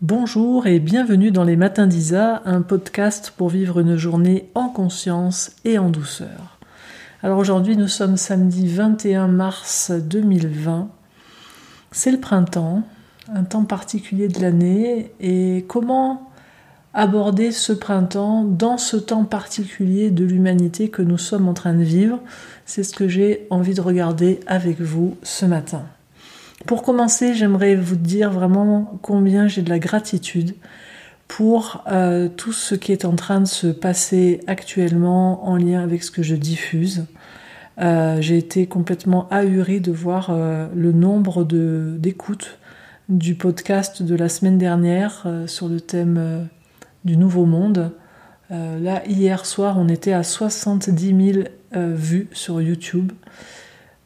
Bonjour et bienvenue dans les Matins d'Isa, un podcast pour vivre une journée en conscience et en douceur. Alors aujourd'hui nous sommes samedi 21 mars 2020. C'est le printemps, un temps particulier de l'année et comment aborder ce printemps dans ce temps particulier de l'humanité que nous sommes en train de vivre? C'est ce que j'ai envie de regarder avec vous ce matin. Pour commencer, j'aimerais vous dire vraiment combien j'ai de la gratitude pour euh, tout ce qui est en train de se passer actuellement en lien avec ce que je diffuse. Euh, j'ai été complètement ahurie de voir euh, le nombre d'écoutes du podcast de la semaine dernière sur le thème du Nouveau Monde. là, hier soir, on était à 70 000 vues sur YouTube.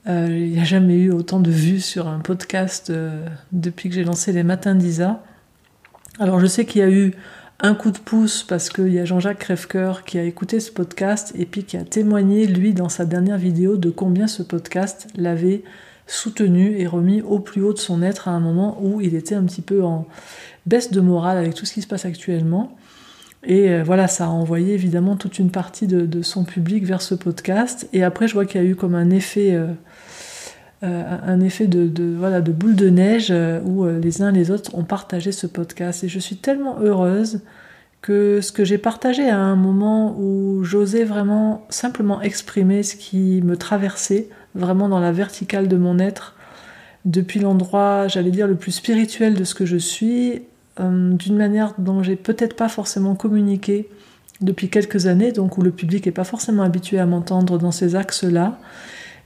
Euh, il n'y a jamais eu autant de vues sur un podcast euh, depuis que j'ai lancé les Matins d'Isa. Alors je sais qu'il y a eu un coup de pouce parce qu'il y a Jean-Jacques Crèvecoeur qui a écouté ce podcast et puis qui a témoigné, lui, dans sa dernière vidéo, de combien ce podcast l'avait soutenu et remis au plus haut de son être à un moment où il était un petit peu en baisse de morale avec tout ce qui se passe actuellement. Et euh, voilà, ça a envoyé évidemment toute une partie de, son public vers ce podcast. Et après, je vois qu'il y a eu comme un effet, euh, euh, un effet de, voilà, boule de neige où les uns les autres ont partagé ce podcast. Et je suis tellement heureuse que ce que j'ai partagé à un moment où j'osais vraiment simplement exprimer ce qui me traversait, vraiment dans la verticale de mon être, depuis l'endroit, j'allais dire, le plus spirituel de ce que je suis, euh, d'une manière dont j'ai peut-être pas forcément communiqué depuis quelques années, donc où le public n'est pas forcément habitué à m'entendre dans ces axes-là.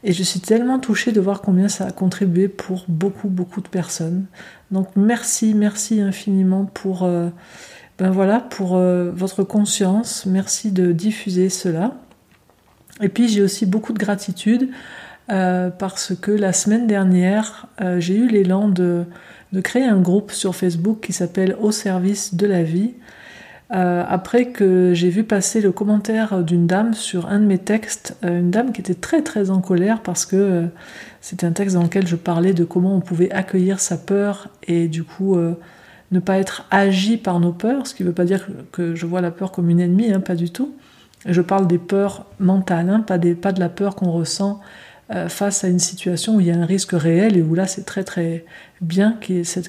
Et je suis tellement touchée de voir combien ça a contribué pour beaucoup, beaucoup de personnes. Donc merci, merci infiniment pour, euh, ben voilà, pour euh, votre conscience. Merci de diffuser cela. Et puis j'ai aussi beaucoup de gratitude parce que la semaine dernière, j'ai eu l'élan de de créer un groupe sur Facebook qui s'appelle Au service de la vie. Euh, après que j'ai vu passer le commentaire d'une dame sur un de mes textes, euh, une dame qui était très très en colère parce que euh, c'était un texte dans lequel je parlais de comment on pouvait accueillir sa peur et du coup ne pas être agi par nos peurs, ce qui ne veut pas dire que je vois la peur comme une ennemie, hein, pas du tout. Je parle des peurs mentales, hein, pas, de la peur qu'on ressent euh, face à une situation où il y a un risque réel et où là c'est très très bien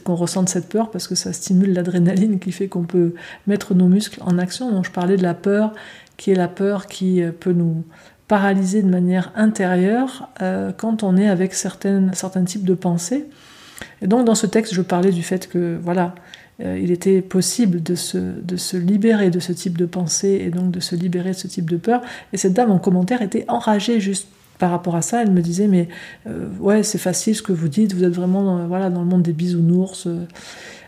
qu'on ressente cette peur parce que ça stimule l'adrénaline qui fait qu'on peut mettre nos muscles en action. Donc je parlais de la peur qui est la peur qui euh, peut nous paralyser de manière intérieure euh, quand on est avec certains types de pensées. Et donc dans ce texte je parlais du fait que voilà il était possible de se, de se libérer de ce type de pensée et donc de se libérer de ce type de peur. Et cette dame en commentaire était enragée juste par rapport à ça, elle me disait mais euh, ouais c'est facile ce que vous dites, vous êtes vraiment dans, voilà dans le monde des bisounours. Euh,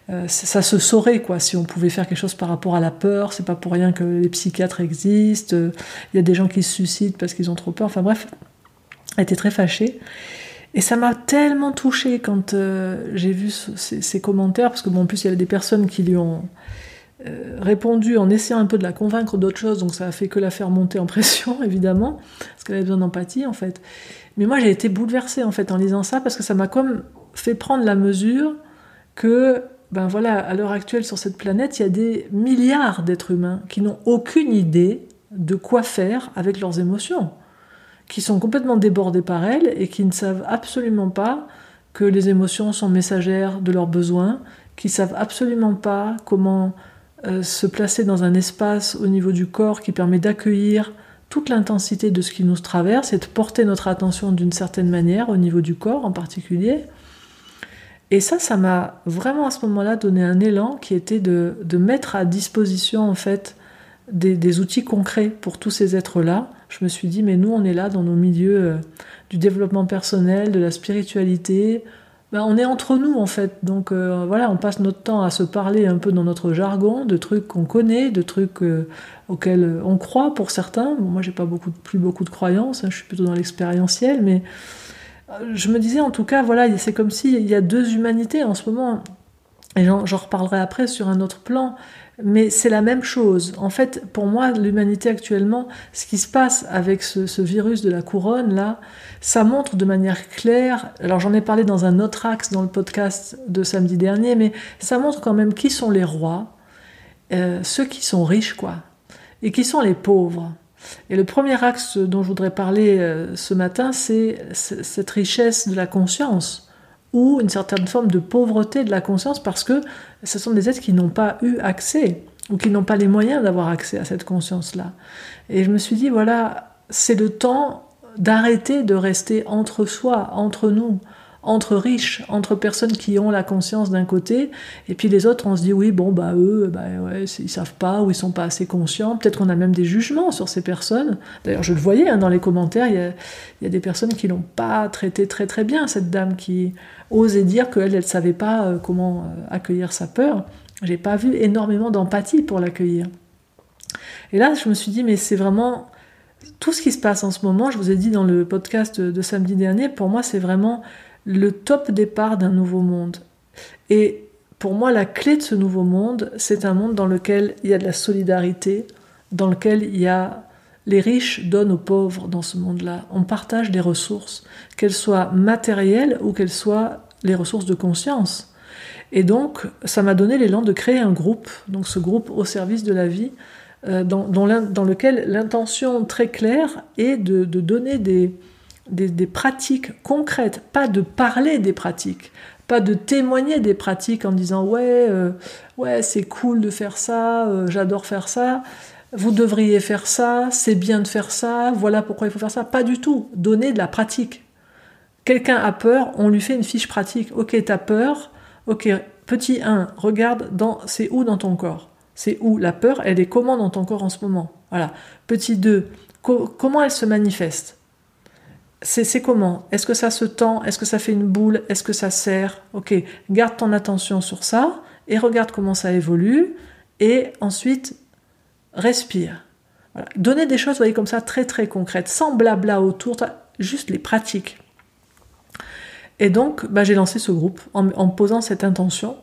euh, ça se saurait quoi si on pouvait faire quelque chose par rapport à la peur. C'est pas pour rien que les psychiatres existent. Il y a des gens qui se suicident parce qu'ils ont trop peur. Enfin bref, elle était très fâchée. Et ça m'a tellement touchée quand j'ai vu ces, commentaires parce que bon en plus il y avait des personnes qui lui ont euh, répondu en essayant un peu de la convaincre d'autre chose, donc ça a fait que la faire monter en pression, évidemment, parce qu'elle avait besoin d'empathie, en fait. Mais moi, j'ai été bouleversée, en fait, en lisant ça, parce que ça m'a comme fait prendre la mesure que, ben voilà, à l'heure actuelle, sur cette planète, il y a des milliards d'êtres humains qui n'ont aucune idée de quoi faire avec leurs émotions, qui sont complètement débordés par elles et qui ne savent absolument pas que les émotions sont messagères de leurs besoins, qui savent absolument pas comment euh, se placer dans un espace au niveau du corps qui permet d'accueillir toute l'intensité de ce qui nous traverse et de porter notre attention d'une certaine manière au niveau du corps en particulier. Et ça, ça m'a vraiment à ce moment-là donné un élan qui était de, mettre à disposition en fait des, des, outils concrets pour tous ces êtres-là. Je me suis dit, mais nous, on est là dans nos milieux euh, du développement personnel, de la spiritualité, ben, on est entre nous en fait. Donc euh, voilà, on passe notre temps à se parler un peu dans notre jargon, de trucs qu'on connaît, de trucs euh, auxquels on croit pour certains. moi, j'ai pas beaucoup, plus beaucoup de croyances, hein, je suis plutôt dans l'expérientiel, mais euh, je me disais en tout cas, voilà, c'est comme s'il y a deux humanités en ce moment. Et j'en reparlerai après sur un autre plan, mais c'est la même chose. En fait, pour moi, l'humanité actuellement, ce qui se passe avec ce, virus de la couronne, là, ça montre de manière claire, alors j'en ai parlé dans un autre axe dans le podcast de samedi dernier, mais ça montre quand même qui sont les rois, euh, ceux qui sont riches, quoi, et qui sont les pauvres. Et le premier axe dont je voudrais parler euh, ce matin, c'est cette richesse de la conscience ou une certaine forme de pauvreté de la conscience parce que ce sont des êtres qui n'ont pas eu accès ou qui n'ont pas les moyens d'avoir accès à cette conscience-là. Et je me suis dit, voilà, c'est le temps d'arrêter de rester entre soi, entre nous, entre riches, entre personnes qui ont la conscience d'un côté, et puis les autres, on se dit oui, bon, bah eux, bah ouais, ils savent pas ou ils sont pas assez conscients. Peut-être qu'on a même des jugements sur ces personnes. D'ailleurs, je le voyais hein, dans les commentaires, il y, a, des personnes qui l'ont pas traité très très bien, cette dame qui osait dire qu'elle, elle savait pas euh, comment euh, accueillir sa peur. J'ai pas vu énormément d'empathie pour l'accueillir. Et là, je me suis dit, mais c'est vraiment tout ce qui se passe en ce moment. Je vous ai dit dans le podcast de samedi dernier, pour moi, c'est vraiment le top départ d'un nouveau monde. Et pour moi, la clé de ce nouveau monde, c'est un monde dans lequel il y a de la solidarité, dans lequel il y a les riches donnent aux pauvres dans ce monde-là. On partage des ressources, qu'elles soient matérielles ou qu'elles soient les ressources de conscience. Et donc, ça m'a donné l'élan de créer un groupe, donc ce groupe au service de la vie, euh, dans, dans, lequel l'intention très claire est de donner des, des, pratiques concrètes, pas de parler des pratiques, pas de témoigner des pratiques en disant ouais, euh, ouais, c'est cool de faire ça, euh, j'adore faire ça, vous devriez faire ça, c'est bien de faire ça, voilà pourquoi il faut faire ça. Pas du tout. Donner de la pratique. Quelqu'un a peur, on lui fait une fiche pratique. Ok, t'as peur. Ok, petit 1, regarde dans, c'est où dans ton corps? C'est où la peur Elle est comment dans ton corps en ce moment? Voilà. Petit 2, comment elle se manifeste? C'est comment? Est-ce que ça se tend? Est-ce que ça fait une boule? Est-ce que ça serre Ok, garde ton attention sur ça et regarde comment ça évolue. Et ensuite, respire. Voilà. Donner des choses, voyez, comme ça, très très concrètes, sans blabla autour, juste les pratiques. Et donc, bah, j'ai lancé ce groupe en posant cette intention.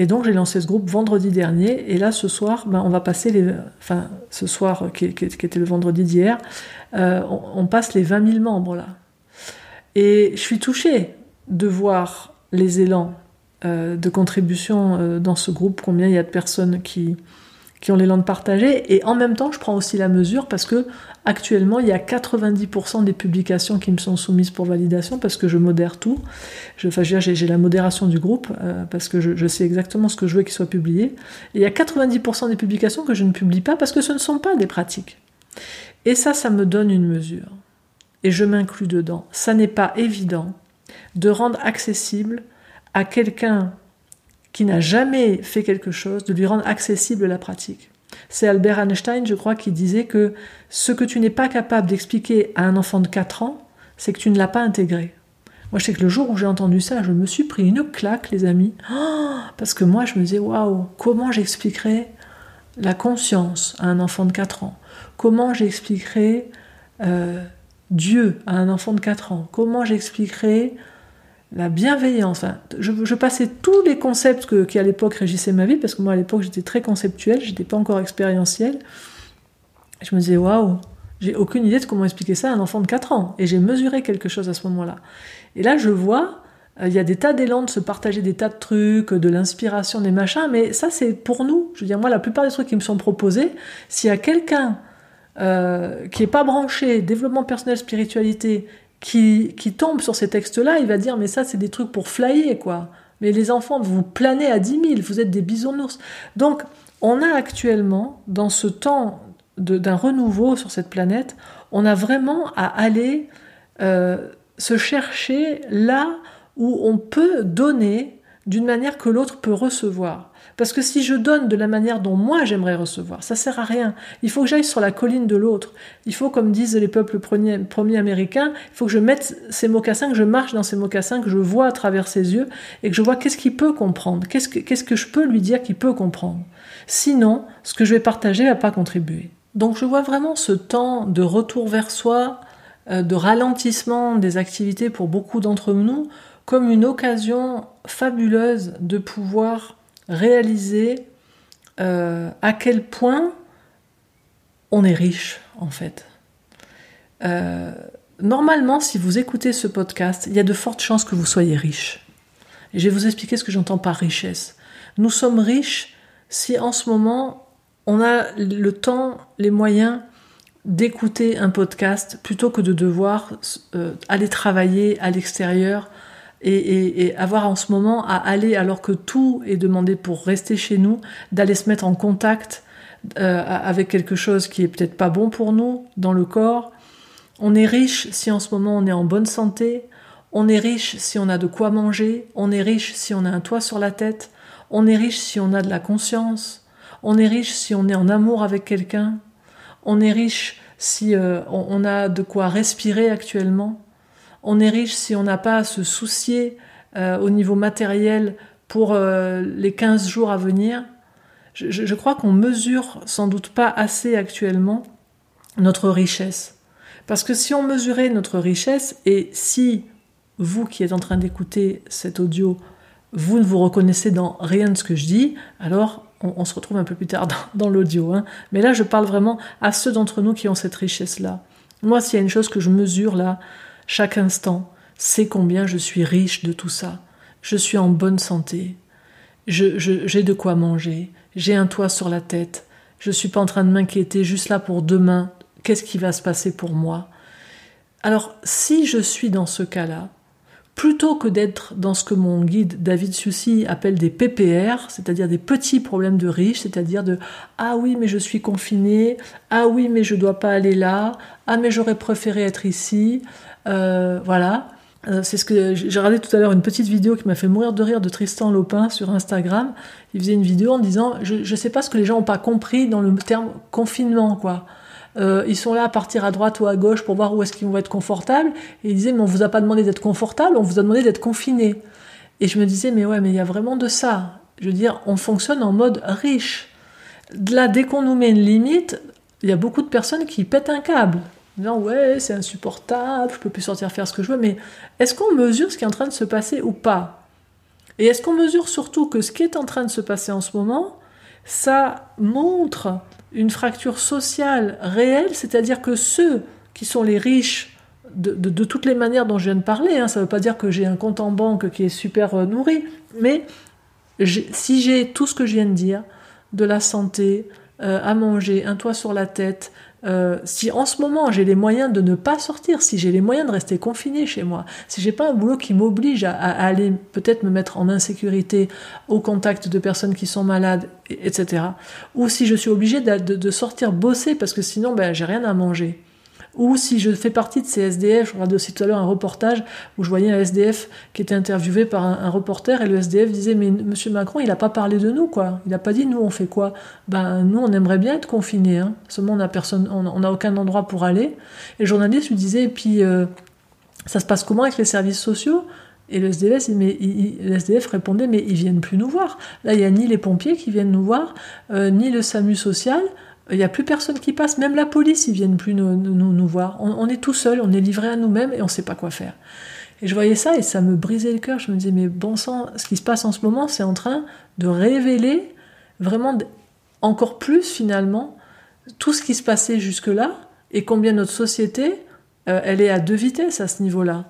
Et donc j'ai lancé ce groupe vendredi dernier. Et là, ce soir, ben, on va passer les. Enfin, ce soir, qui, était le vendredi d'hier, euh, on, passe les 20 000 membres là. Et je suis touchée de voir les élans euh, de contribution euh, dans ce groupe, combien il y a de personnes qui, qui ont l'élan de partager. Et en même temps, je prends aussi la mesure parce que actuellement, il y a 90% des publications qui me sont soumises pour validation parce que je modère tout. Je, enfin, j'ai la modération du groupe euh, parce que je, sais exactement ce que je veux qu'il soit publié. Et il y a 90% des publications que je ne publie pas parce que ce ne sont pas des pratiques. Et ça, ça me donne une mesure. Et je m'inclus dedans. Ça n'est pas évident de rendre accessible à quelqu'un qui n'a jamais fait quelque chose, de lui rendre accessible la pratique. C'est Albert Einstein, je crois, qui disait que ce que tu n'es pas capable d'expliquer à un enfant de 4 ans, c'est que tu ne l'as pas intégré. Moi, je sais que le jour où j'ai entendu ça, je me suis pris une claque, les amis, oh, parce que moi, je me disais, waouh, comment j'expliquerai la conscience à un enfant de 4 ans? Comment j'expliquerai euh, Dieu à un enfant de 4 ans? Comment j'expliquerai la bienveillance. je, passais tous les concepts qui à l'époque régissaient ma vie, parce que moi à l'époque j'étais très conceptuel, j'étais pas encore expérientiel. Je me disais waouh, j'ai aucune idée de comment expliquer ça à un enfant de 4 ans. Et j'ai mesuré quelque chose à ce moment-là. Et là je vois, euh, il y a des tas d'élan de se partager des tas de trucs, de l'inspiration, des machins, mais ça c'est pour nous. Je veux dire, moi la plupart des trucs qui me sont proposés, s'il y a quelqu'un euh, qui est pas branché développement personnel, spiritualité qui, tombe sur ces textes-là, il va dire mais ça c'est des trucs pour flyer quoi. Mais les enfants, vous planez à 10 000, vous êtes des bisounours. Donc on a actuellement, dans ce temps d'un renouveau sur cette planète, on a vraiment à aller euh, se chercher là où on peut donner d'une manière que l'autre peut recevoir. Parce que si je donne de la manière dont moi j'aimerais recevoir, ça sert à rien. Il faut que j'aille sur la colline de l'autre. Il faut, comme disent les peuples premiers, américains, il faut que je mette ces mocassins, que je marche dans ces mocassins, que je vois à travers ses yeux et que je vois qu'est-ce qu'il peut comprendre, qu'est-ce que, qu'est-ce que je peux lui dire qu'il peut comprendre. Sinon, ce que je vais partager va pas contribuer. Donc je vois vraiment ce temps de retour vers soi, euh, de ralentissement des activités pour beaucoup d'entre nous, comme une occasion fabuleuse de pouvoir réaliser euh, à quel point on est riche, en fait. Euh, normalement, si vous écoutez ce podcast, il y a de fortes chances que vous soyez riche. Je vais vous expliquer ce que j'entends par richesse. Nous sommes riches si en ce moment, on a le temps, les moyens d'écouter un podcast plutôt que de devoir euh, aller travailler à l'extérieur et, avoir en ce moment à aller, alors que tout est demandé pour rester chez nous, d'aller se mettre en contact euh, avec quelque chose qui est peut-être pas bon pour nous dans le corps. On est riche si en ce moment on est en bonne santé. On est riche si on a de quoi manger. On est riche si on a un toit sur la tête. On est riche si on a de la conscience. On est riche si on est en amour avec quelqu'un. On est riche si euh, on, a de quoi respirer actuellement. On est riche si on n'a pas à se soucier euh, au niveau matériel pour euh, les 15 jours à venir. Je, crois qu'on mesure sans doute pas assez actuellement notre richesse. Parce que si on mesurait notre richesse, et si vous qui êtes en train d'écouter cet audio, vous ne vous reconnaissez dans rien de ce que je dis, alors on, se retrouve un peu plus tard dans, l'audio. Hein. Mais là, je parle vraiment à ceux d'entre nous qui ont cette richesse-là. Moi, s'il y a une chose que je mesure là, chaque instant, c'est combien je suis riche de tout ça. Je suis en bonne santé. J'ai de quoi manger. J'ai un toit sur la tête. Je suis pas en train de m'inquiéter juste là pour demain. Qu'est-ce qui va se passer pour moi? Alors, si je suis dans ce cas-là, plutôt que d'être dans ce que mon guide David Sucy appelle des PPR, c'est-à-dire des petits problèmes de riches, c'est-à-dire de ah oui mais je suis confiné, ah oui mais je dois pas aller là, ah mais j'aurais préféré être ici, euh, voilà. Euh, c'est ce que j'ai regardé tout à l'heure une petite vidéo qui m'a fait mourir de rire de Tristan Lopin sur Instagram. Il faisait une vidéo en disant je ne sais pas ce que les gens n'ont pas compris dans le terme confinement quoi. Euh, ils sont là à partir à droite ou à gauche pour voir où est-ce qu'ils vont être confortables. Et ils disaient, mais on vous a pas demandé d'être confortable, on vous a demandé d'être confiné. Et je me disais, mais ouais, mais il y a vraiment de ça. Je veux dire, on fonctionne en mode riche. Là, dès qu'on nous met une limite, il y a beaucoup de personnes qui pètent un câble. Disant, ouais, c'est insupportable, je peux plus sortir faire ce que je veux, mais est-ce qu'on mesure ce qui est en train de se passer ou pas? Et est-ce qu'on mesure surtout que ce qui est en train de se passer en ce moment, ça montre une fracture sociale réelle, c'est-à-dire que ceux qui sont les riches de, toutes les manières dont je viens de parler, hein, ça ne veut pas dire que j'ai un compte en banque qui est super euh, nourri, mais si j'ai tout ce que je viens de dire, de la santé, euh, à manger, un toit sur la tête, euh, si en ce moment j'ai les moyens de ne pas sortir, si j'ai les moyens de rester confiné chez moi, si j'ai pas un boulot qui m'oblige à, aller peut-être me mettre en insécurité au contact de personnes qui sont malades, etc. Ou si je suis obligé de, sortir bosser parce que sinon ben, j'ai rien à manger ou si je fais partie de ces SDF, je regardais aussi tout à l'heure un reportage où je voyais un SDF qui était interviewé par un, reporter et le SDF disait mais Monsieur Macron il n'a pas parlé de nous quoi, il n'a pas dit nous on fait quoi, ben nous on aimerait bien être confinés, hein. seulement on n'a on aucun endroit pour aller. Et le journaliste lui disait et puis euh, ça se passe comment avec les services sociaux? Et le SDF, mais le SDF répondait mais ils viennent plus nous voir. Là il n'y a ni les pompiers qui viennent nous voir, euh, ni le SAMU social. Il n'y a plus personne qui passe, même la police, ils viennent plus nous, nous, voir. On, est tout seul, on est livré à nous-mêmes et on ne sait pas quoi faire. Et je voyais ça et ça me brisait le cœur. Je me disais, mais bon sang, ce qui se passe en ce moment, c'est en train de révéler vraiment encore plus finalement tout ce qui se passait jusque-là et combien notre société, euh, elle est à deux vitesses à ce niveau-là.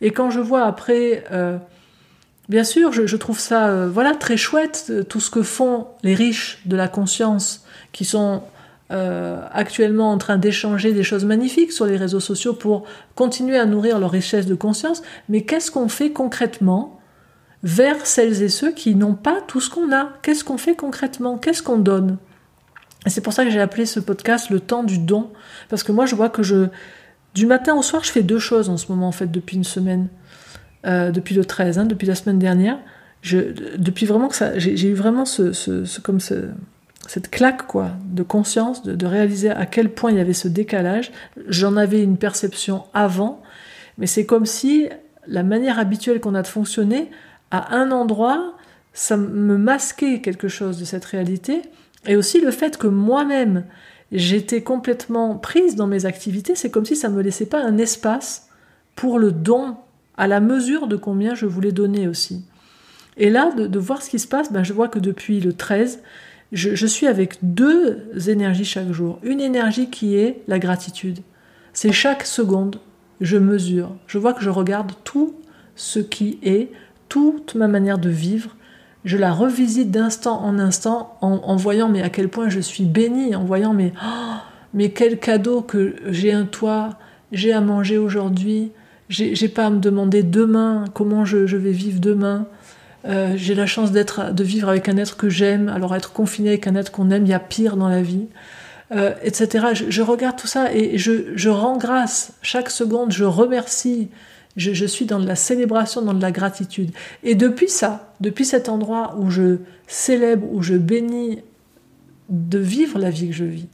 Et quand je vois après, euh, bien sûr, je, trouve ça euh, voilà très chouette tout ce que font les riches de la conscience qui sont euh, actuellement en train d'échanger des choses magnifiques sur les réseaux sociaux pour continuer à nourrir leur richesse de conscience, mais qu'est-ce qu'on fait concrètement vers celles et ceux qui n'ont pas tout ce qu'on a? Qu'est-ce qu'on fait concrètement? Qu'est-ce qu'on donne? C'est pour ça que j'ai appelé ce podcast le temps du don, parce que moi je vois que je du matin au soir je fais deux choses en ce moment en fait depuis une semaine, euh, depuis le 13, hein, depuis la semaine dernière. Depuis vraiment que ça, j'ai eu vraiment ce comme ce, cette claque quoi de conscience, de, réaliser à quel point il y avait ce décalage. J'en avais une perception avant, mais c'est comme si la manière habituelle qu'on a de fonctionner, à un endroit, ça me masquait quelque chose de cette réalité, et aussi le fait que moi-même, j'étais complètement prise dans mes activités, c'est comme si ça me laissait pas un espace pour le don, à la mesure de combien je voulais donner aussi. Et là, de, voir ce qui se passe, ben, je vois que depuis le 13, je, suis avec deux énergies chaque jour. Une énergie qui est la gratitude. C'est chaque seconde, je mesure. Je vois que je regarde tout ce qui est, toute ma manière de vivre. Je la revisite d'instant en instant en, voyant mais à quel point je suis bénie, en voyant mais, oh, mais quel cadeau que j'ai un toit, j'ai à manger aujourd'hui, j'ai pas à me demander demain comment je vais vivre demain. Euh, j'ai la chance d'être, de vivre avec un être que j'aime. Alors être confiné avec un être qu'on aime, il y a pire dans la vie, euh, etc. Je, regarde tout ça et je, rends grâce chaque seconde. Je remercie. Je, suis dans de la célébration, dans de la gratitude. Et depuis ça, depuis cet endroit où je célèbre, où je bénis de vivre la vie que je vis,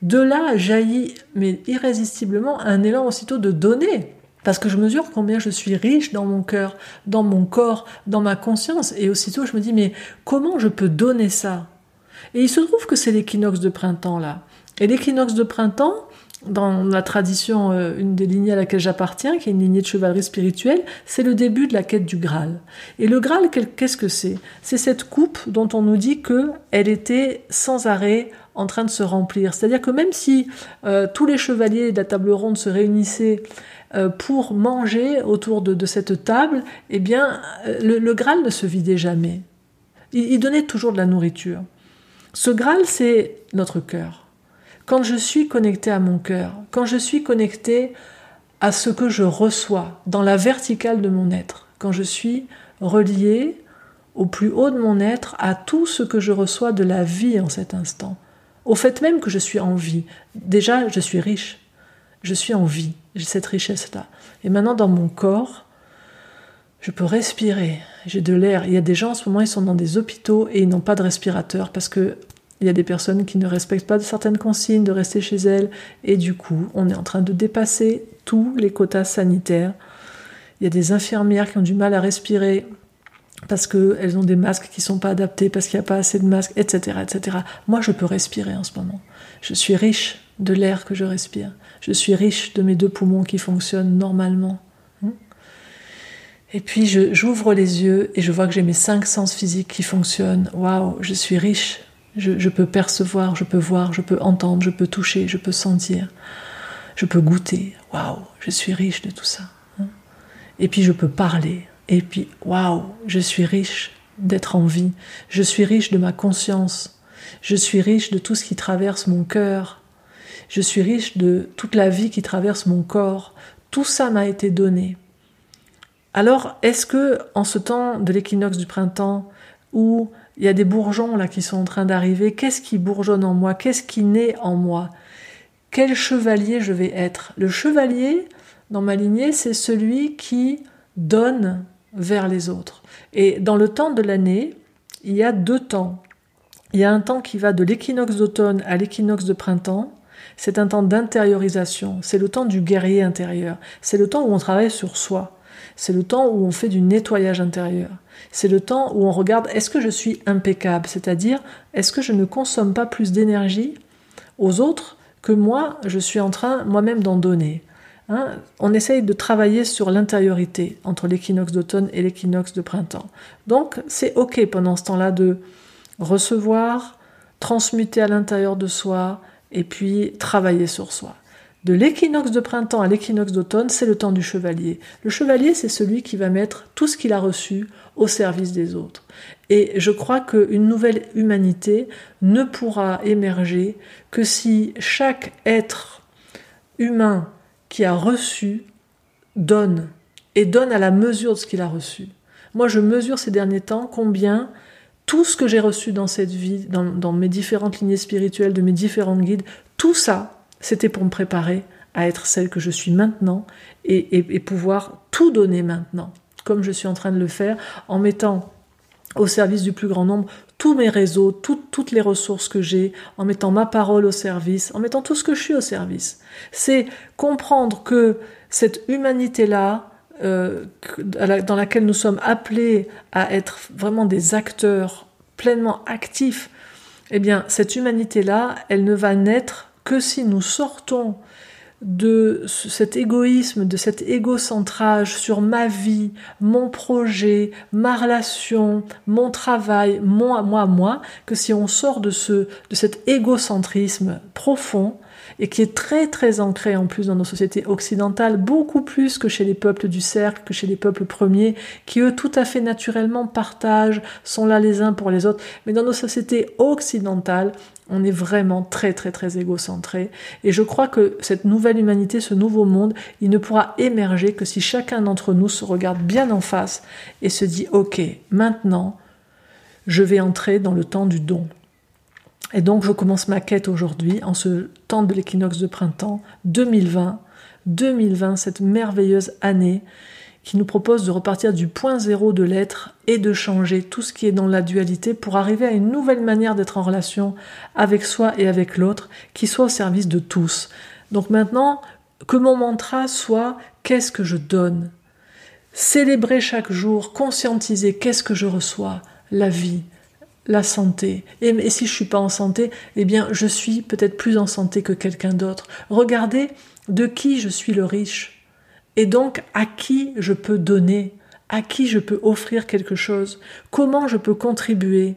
de là jaillit, mais irrésistiblement, un élan aussitôt de donner. Parce que je mesure combien je suis riche dans mon cœur, dans mon corps, dans ma conscience. Et aussitôt, je me dis, mais comment je peux donner ça? Et il se trouve que c'est l'équinoxe de printemps, là. Et l'équinoxe de printemps, dans la tradition, euh, une des lignées à laquelle j'appartiens, qui est une lignée de chevalerie spirituelle, c'est le début de la quête du Graal. Et le Graal, qu'est-ce que c'est? C'est cette coupe dont on nous dit que elle était sans arrêt en train de se remplir. C'est-à-dire que même si euh, tous les chevaliers de la table ronde se réunissaient euh, pour manger autour de, cette table, eh bien, euh, le, Graal ne se vidait jamais. Il, donnait toujours de la nourriture. Ce Graal, c'est notre cœur. Quand je suis connecté à mon cœur, quand je suis connecté à ce que je reçois dans la verticale de mon être, quand je suis relié au plus haut de mon être, à tout ce que je reçois de la vie en cet instant, au fait même que je suis en vie. Déjà, je suis riche, je suis en vie, j'ai cette richesse-là. Et maintenant, dans mon corps, je peux respirer, j'ai de l'air. Il y a des gens en ce moment, ils sont dans des hôpitaux et ils n'ont pas de respirateur parce que il y a des personnes qui ne respectent pas certaines consignes de rester chez elles et du coup, on est en train de dépasser tous les quotas sanitaires. Il y a des infirmières qui ont du mal à respirer parce qu'elles ont des masques qui ne sont pas adaptés, parce qu'il n'y a pas assez de masques, etc., etc. Moi, je peux respirer en ce moment. Je suis riche de l'air que je respire. Je suis riche de mes deux poumons qui fonctionnent normalement. Hmm? Et puis j'ouvre les yeux et je vois que j'ai mes cinq sens physiques qui fonctionnent. Waouh, je suis riche. Je, peux percevoir, je peux voir, je peux entendre, je peux toucher, je peux sentir, je peux goûter. Waouh, je suis riche de tout ça. Hmm? Et puis je peux parler. Et puis waouh, je suis riche d'être en vie. Je suis riche de ma conscience. Je suis riche de tout ce qui traverse mon cœur, je suis riche de toute la vie qui traverse mon corps. Tout ça m'a été donné. Alors, est-ce que en ce temps de l'équinoxe du printemps, où il y a des bourgeons là qui sont en train d'arriver, qu'est-ce qui bourgeonne en moi? Qu'est-ce qui naît en moi? Quel chevalier je vais être? Le chevalier, dans ma lignée, c'est celui qui donne vers les autres. Et dans le temps de l'année, il y a deux temps. Il y a un temps qui va de l'équinoxe d'automne à l'équinoxe de printemps, c'est un temps d'intériorisation, c'est le temps du guerrier intérieur, c'est le temps où on travaille sur soi, c'est le temps où on fait du nettoyage intérieur, c'est le temps où on regarde est-ce que je suis impeccable, c'est-à-dire est-ce que je ne consomme pas plus d'énergie aux autres que moi, je suis en train moi-même d'en donner? Hein. on essaye de travailler sur l'intériorité entre l'équinoxe d'automne et l'équinoxe de printemps. Donc c'est ok pendant ce temps-là de recevoir, transmuter à l'intérieur de soi, et puis travailler sur soi. De l'équinoxe de printemps à l'équinoxe d'automne, c'est le temps du chevalier. Le chevalier, c'est celui qui va mettre tout ce qu'il a reçu au service des autres. Et je crois qu'une nouvelle humanité ne pourra émerger que si chaque être humain qui a reçu donne, et donne à la mesure de ce qu'il a reçu. Moi, je mesure ces derniers temps combien tout ce que j'ai reçu dans cette vie, dans, mes différentes lignées spirituelles, de mes différents guides, tout ça, c'était pour me préparer à être celle que je suis maintenant et, pouvoir tout donner maintenant, comme je suis en train de le faire, en mettant au service du plus grand nombre tous mes réseaux, toutes les ressources que j'ai, en mettant ma parole au service, en mettant tout ce que je suis au service. C'est comprendre que cette humanité-là, euh, dans laquelle nous sommes appelés à être vraiment des acteurs pleinement actifs, eh bien, cette humanité-là, elle ne va naître que si nous sortons de cet égoïsme, de cet égocentrage sur ma vie, mon projet, ma relation, mon travail, moi, moi, moi, que si on sort de ce, de cet égocentrisme profond, et qui est très très ancré en plus dans nos sociétés occidentales, beaucoup plus que chez les peuples du cercle, que chez les peuples premiers, qui eux tout à fait naturellement partagent, sont là les uns pour les autres. Mais dans nos sociétés occidentales, on est vraiment très très très égocentré. Et je crois que cette nouvelle humanité, ce nouveau monde, il ne pourra émerger que si chacun d'entre nous se regarde bien en face et se dit, OK, maintenant, je vais entrer dans le temps du don. Et donc je commence ma quête aujourd'hui, en ce temps de l'équinoxe de printemps 2020, 2020, cette merveilleuse année qui nous propose de repartir du point zéro de l'être et de changer tout ce qui est dans la dualité pour arriver à une nouvelle manière d'être en relation avec soi et avec l'autre qui soit au service de tous. Donc maintenant, que mon mantra soit qu'est-ce que je donne? Célébrer chaque jour, conscientiser qu'est-ce que je reçois? La vie, la santé. Et, si je suis pas en santé, eh bien, je suis peut-être plus en santé que quelqu'un d'autre. Regardez de qui je suis le riche et donc à qui je peux donner, à qui je peux offrir quelque chose, comment je peux contribuer,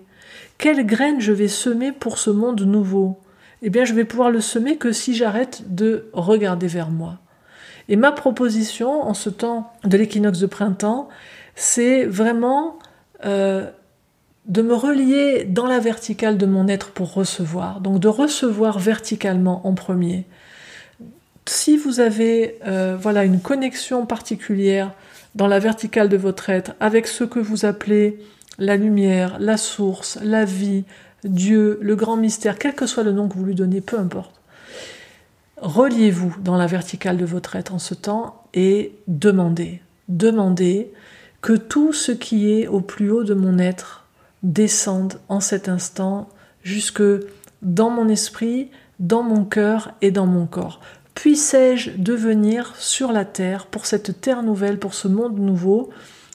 quelle graine je vais semer pour ce monde nouveau? Eh bien, je vais pouvoir le semer que si j'arrête de regarder vers moi. Et ma proposition en ce temps de l'équinoxe de printemps, c'est vraiment euh, de me relier dans la verticale de mon être pour recevoir, donc de recevoir verticalement en premier, si vous avez euh, voilà une connexion particulière dans la verticale de votre être avec ce que vous appelez la lumière, la source, la vie, Dieu, le grand mystère, quel que soit le nom que vous lui donnez, peu importe. Reliez-vous dans la verticale de votre être en ce temps et demandez, demandez que tout ce qui est au plus haut de mon être descende en cet instant jusque dans mon esprit, dans mon cœur et dans mon corps. Puissais-je devenir sur la terre, pour cette terre nouvelle, pour ce monde nouveau,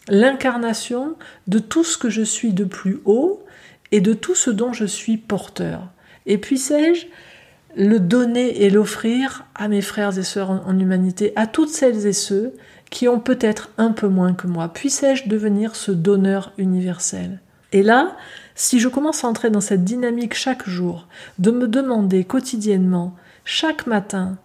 l'incarnation de tout ce que je suis de plus haut et de tout ce dont je suis porteur? Et puissais-je le donner et l'offrir à mes frères et sœurs en, humanité, à toutes celles et ceux qui ont peut-être un peu moins que moi? Puissais-je devenir ce donneur universel? Et là, si je commence à entrer dans cette dynamique chaque jour, de me demander quotidiennement, chaque matin,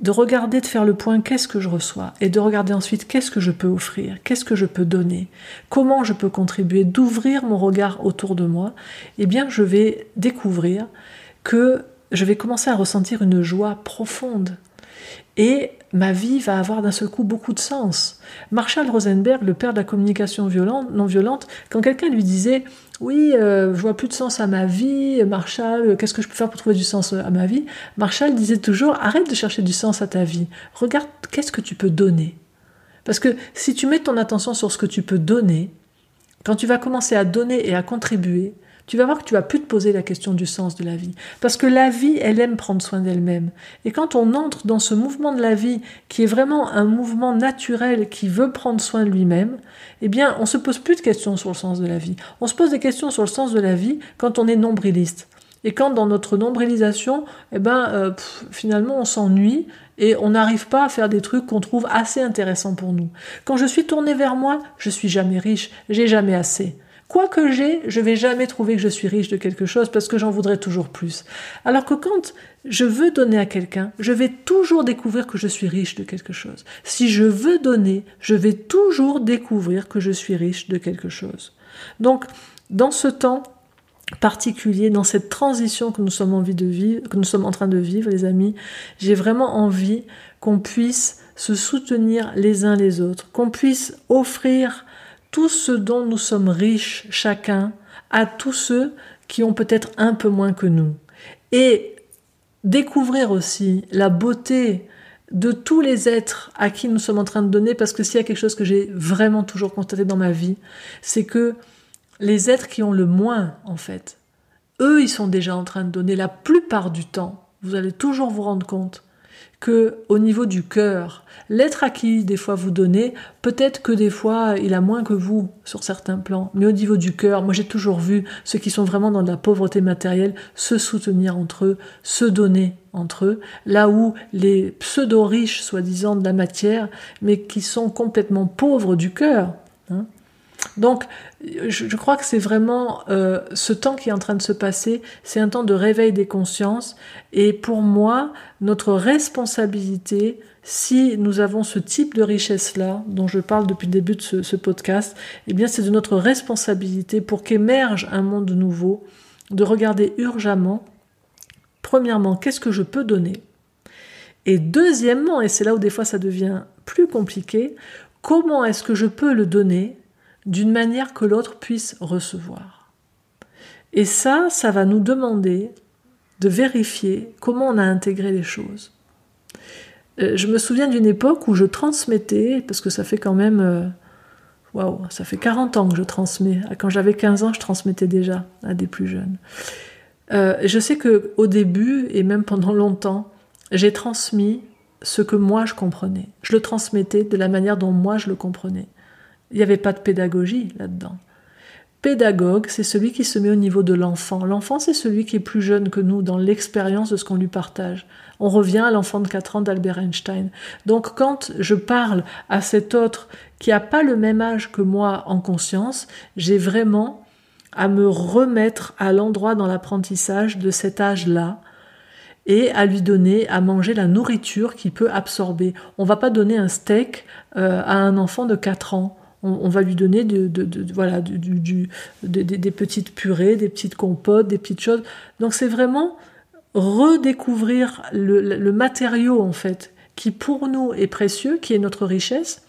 de regarder, de faire le point, qu'est-ce que je reçois, et de regarder ensuite qu'est-ce que je peux offrir, qu'est-ce que je peux donner, comment je peux contribuer, d'ouvrir mon regard autour de moi, eh bien je vais découvrir que je vais commencer à ressentir une joie profonde. Et ma vie va avoir d'un seul coup beaucoup de sens. Marshall Rosenberg, le père de la communication violente, non violente, quand quelqu'un lui disait oui, euh, je vois plus de sens à ma vie, Marshall, qu'est-ce que je peux faire pour trouver du sens à ma vie? Marshall disait toujours, arrête de chercher du sens à ta vie, regarde qu'est-ce que tu peux donner? Parce que si tu mets ton attention sur ce que tu peux donner, quand tu vas commencer à donner et à contribuer, tu vas voir que tu vas plus te poser la question du sens de la vie. Parce que la vie, elle aime prendre soin d'elle-même. Et quand on entre dans ce mouvement de la vie, qui est vraiment un mouvement naturel qui veut prendre soin de lui-même, eh bien, on se pose plus de questions sur le sens de la vie. On se pose des questions sur le sens de la vie quand on est nombriliste. Et quand dans notre nombrilisation, eh ben, euh, finalement, on s'ennuie et on n'arrive pas à faire des trucs qu'on trouve assez intéressants pour nous. Quand je suis tourné vers moi, je suis jamais riche, j'ai jamais assez. Quoi que j'ai, je vais jamais trouver que je suis riche de quelque chose parce que j'en voudrais toujours plus. Alors que quand je veux donner à quelqu'un, je vais toujours découvrir que je suis riche de quelque chose. Si je veux donner, je vais toujours découvrir que je suis riche de quelque chose. Donc, dans ce temps particulier, dans cette transition que nous sommes envie de vivre, que nous sommes en train de vivre, les amis, j'ai vraiment envie qu'on puisse se soutenir les uns les autres, qu'on puisse offrir tout ce dont nous sommes riches chacun à tous ceux qui ont peut-être un peu moins que nous. Et découvrir aussi la beauté de tous les êtres à qui nous sommes en train de donner, parce que s'il y a quelque chose que j'ai vraiment toujours constaté dans ma vie, c'est que les êtres qui ont le moins, en fait, eux, ils sont déjà en train de donner la plupart du temps. Vous allez toujours vous rendre compte que au niveau du cœur, l'être à qui des fois vous donnez, peut-être que des fois il a moins que vous sur certains plans, mais au niveau du cœur, moi j'ai toujours vu ceux qui sont vraiment dans de la pauvreté matérielle se soutenir entre eux, se donner entre eux, là où les pseudo-riches, soi-disant, de la matière, mais qui sont complètement pauvres du cœur. Hein. Donc, je, crois que c'est vraiment euh, ce temps qui est en train de se passer, c'est un temps de réveil des consciences. Et pour moi, notre responsabilité, si nous avons ce type de richesse-là, dont je parle depuis le début de ce, ce podcast, eh bien, c'est de notre responsabilité pour qu'émerge un monde nouveau, de regarder urgemment, premièrement, qu'est-ce que je peux donner? Et deuxièmement, et c'est là où des fois ça devient plus compliqué, comment est-ce que je peux le donner d'une manière que l'autre puisse recevoir. Et ça, ça va nous demander de vérifier comment on a intégré les choses. Euh, je me souviens d'une époque où je transmettais, parce que ça fait quand même, euh, waouh, ça fait 40 ans que je transmets. Quand j'avais 15 ans, je transmettais déjà à des plus jeunes. Euh, je sais que au début et même pendant longtemps, j'ai transmis ce que moi je comprenais. Je le transmettais de la manière dont moi je le comprenais. Il n'y avait pas de pédagogie là-dedans. Pédagogue, c'est celui qui se met au niveau de l'enfant. L'enfant, c'est celui qui est plus jeune que nous dans l'expérience de ce qu'on lui partage. On revient à l'enfant de 4 ans d'Albert Einstein. Donc quand je parle à cet autre qui n'a pas le même âge que moi en conscience, j'ai vraiment à me remettre à l'endroit dans l'apprentissage de cet âge-là, et à lui donner à manger la nourriture qu'il peut absorber. On va pas donner un steak euh, à un enfant de 4 ans on, va lui donner de, voilà, du, des petites purées, des petites compotes, des petites choses. Donc c'est vraiment redécouvrir le, matériau en fait qui pour nous est précieux, qui est notre richesse,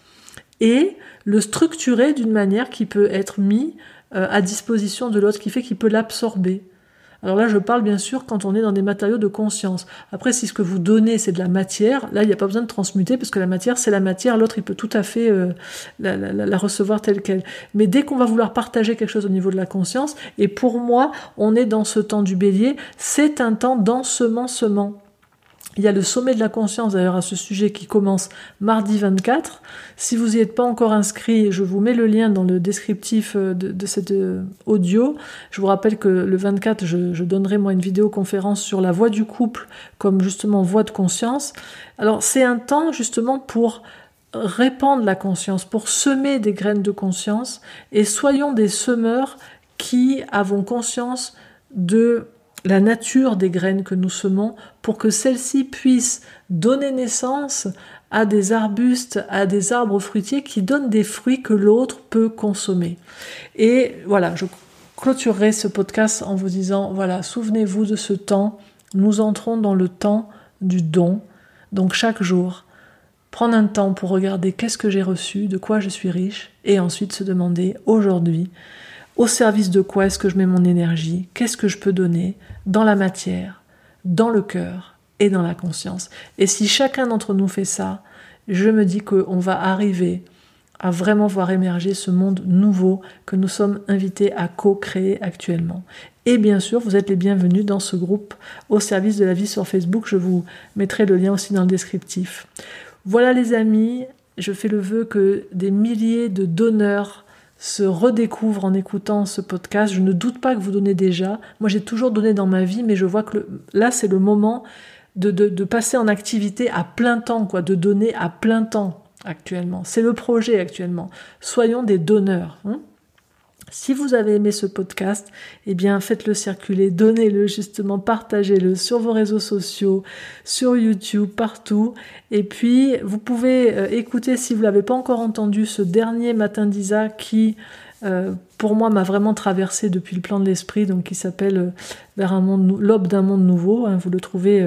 et le structurer d'une manière qui peut être mis euh, à disposition de l'autre, qui fait qu'il peut l'absorber. Alors là, je parle bien sûr quand on est dans des matériaux de conscience. Après, si ce que vous donnez, c'est de la matière, là, il n'y a pas besoin de transmuter parce que la matière, c'est la matière. L'autre, il peut tout à fait euh, la, recevoir telle qu'elle. Mais dès qu'on va vouloir partager quelque chose au niveau de la conscience, et pour moi, on est dans ce temps du bélier, c'est un temps d'ensemencement. Il y a le sommet de la conscience d'ailleurs à ce sujet qui commence mardi 24. Si vous n'y êtes pas encore inscrit, je vous mets le lien dans le descriptif euh, de, de cet euh, audio. Je vous rappelle que le 24, je, je donnerai moi une vidéoconférence sur la voix du couple comme justement voix de conscience. Alors c'est un temps justement pour répandre la conscience, pour semer des graines de conscience et soyons des semeurs qui avons conscience de la nature des graines que nous semons pour que celles-ci puissent donner naissance à des arbustes, à des arbres fruitiers qui donnent des fruits que l'autre peut consommer. Et voilà, je clôturerai ce podcast en vous disant, voilà, souvenez-vous de ce temps, nous entrons dans le temps du don, donc chaque jour, prendre un temps pour regarder qu'est-ce que j'ai reçu, de quoi je suis riche, et ensuite se demander aujourd'hui, au service de quoi est-ce que je mets mon énergie? Qu'est-ce que je peux donner dans la matière, dans le cœur et dans la conscience? Et si chacun d'entre nous fait ça, je me dis qu'on va arriver à vraiment voir émerger ce monde nouveau que nous sommes invités à co-créer actuellement. Et bien sûr, vous êtes les bienvenus dans ce groupe au service de la vie sur Facebook. Je vous mettrai le lien aussi dans le descriptif. Voilà les amis, je fais le vœu que des milliers de donneurs se redécouvre en écoutant ce podcast. Je ne doute pas que vous donnez déjà. Moi, j'ai toujours donné dans ma vie, mais je vois que là, c'est le moment de, passer en activité à plein temps, quoi, de donner à plein temps actuellement. C'est le projet actuellement. Soyons des donneurs. Hein si vous avez aimé ce podcast, eh bien faites-le circuler, donnez-le justement, partagez-le sur vos réseaux sociaux, sur YouTube, partout. Et puis vous pouvez euh, écouter si vous l'avez pas encore entendu ce dernier matin d'Isa qui euh, pour moi m'a vraiment traversé depuis le plan de l'esprit, donc qui s'appelle euh, l'aube d'un monde nouveau. Hein. vous le trouvez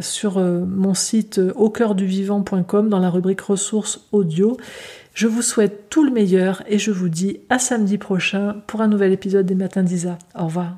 sur mon site au cœur du vivant.com dans la rubrique ressources audio. Je vous souhaite tout le meilleur et je vous dis à samedi prochain pour un nouvel épisode des Matins d'Isa. Au revoir.